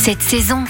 cette saison.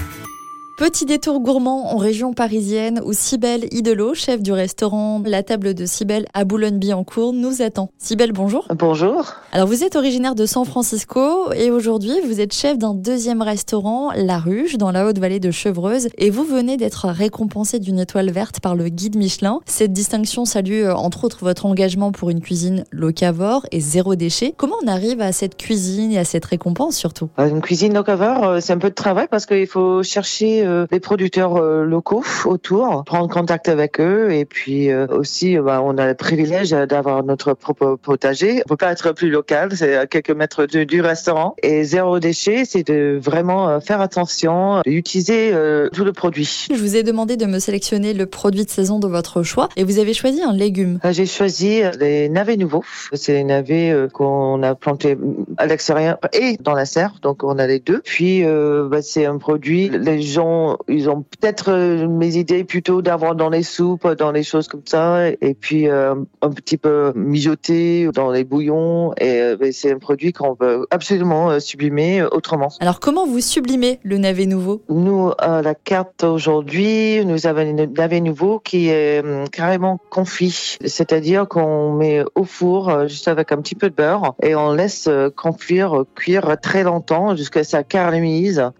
Petit détour gourmand en région parisienne où Cybelle Idelot, chef du restaurant La Table de Cybelle à Boulogne-Billancourt, nous attend. Cybelle, bonjour. Bonjour. Alors vous êtes originaire de San Francisco et aujourd'hui vous êtes chef d'un deuxième restaurant, La Ruche, dans la Haute-Vallée de Chevreuse et vous venez d'être récompensé d'une étoile verte par le guide Michelin. Cette distinction salue euh, entre autres votre engagement pour une cuisine locavore et zéro déchet. Comment on arrive à cette cuisine et à cette récompense surtout? Euh, Une cuisine locavore, euh, c'est un peu de travail parce qu'il faut chercher les producteurs euh, locaux autour, prendre contact avec eux et puis euh, aussi euh, bah, on a le privilège d'avoir notre propre potager. On peut pas être plus local, c'est à quelques mètres du, du restaurant. Et zéro déchet, c'est de vraiment euh, faire attention, d'utiliser euh, tout le produit. Je vous ai demandé de me sélectionner le produit de saison de votre choix et vous avez choisi un légume. Euh, J'ai choisi les navets nouveaux. C'est les navets euh, qu'on a plantés à l'extérieur et dans la serre, donc on a les deux. Puis euh, bah, c'est un produit. Les gens, ils ont peut-être euh, mes idées plutôt d'avoir dans les soupes, dans les choses comme ça, et puis euh, un petit peu mijoté dans les bouillons. Et euh, bah, c'est un produit qu'on veut absolument sublimer autrement. Alors comment vous sublimez le navet nouveau? Nous, à la carte aujourd'hui, nous avons un navet nouveau qui est hum, carrément confit. C'est-à-dire qu'on met au four juste avec un petit peu de beurre et on laisse confire, cuire très longtemps jusqu'à ça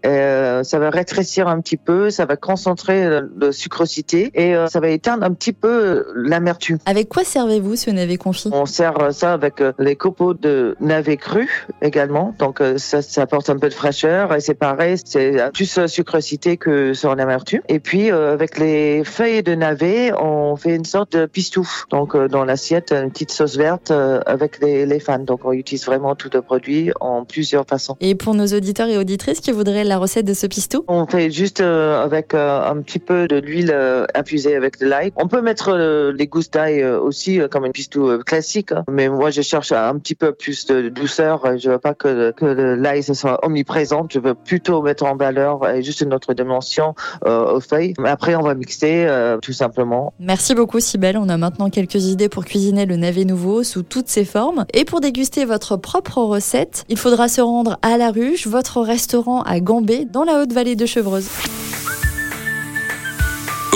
euh, ça va rétrécir un petit peu, ça va concentrer la, la sucrosité et euh, ça va éteindre un petit peu l'amertume. Avec quoi servez-vous ce navet confit? On sert ça avec euh, les copeaux de navet cru également. Donc euh, ça, ça apporte un peu de fraîcheur et c'est pareil, c'est plus sucrosité que sur l'amertume. Et puis avec les feuilles de navet, on fait une sorte de pistou. Donc dans l'assiette, une petite sauce verte avec les, les fans. Donc on utilise vraiment tout le produit en plusieurs façons. Et pour nos auditeurs et auditrices qui voudraient la recette de ce pistou On fait juste euh, avec euh, un petit peu de l'huile euh, infusée avec de l'ail. On peut mettre les gousses d'ail aussi comme une pistou classique, hein. mais moi je cherche un petit peu plus de douceur. Je veux pas que, l'ail soit omniprésent. Je veux plutôt mettre en valeur juste une autre dimension aux feuilles. Après on va mixer tout simplement. Merci beaucoup Sibelle, on a maintenant quelques idées pour cuisiner le navet nouveau sous toutes ses formes. Et pour déguster votre propre recette, il faudra se rendre à La Ruche, votre restaurant à Gambé, dans la Haute-Vallée de Chevreuse.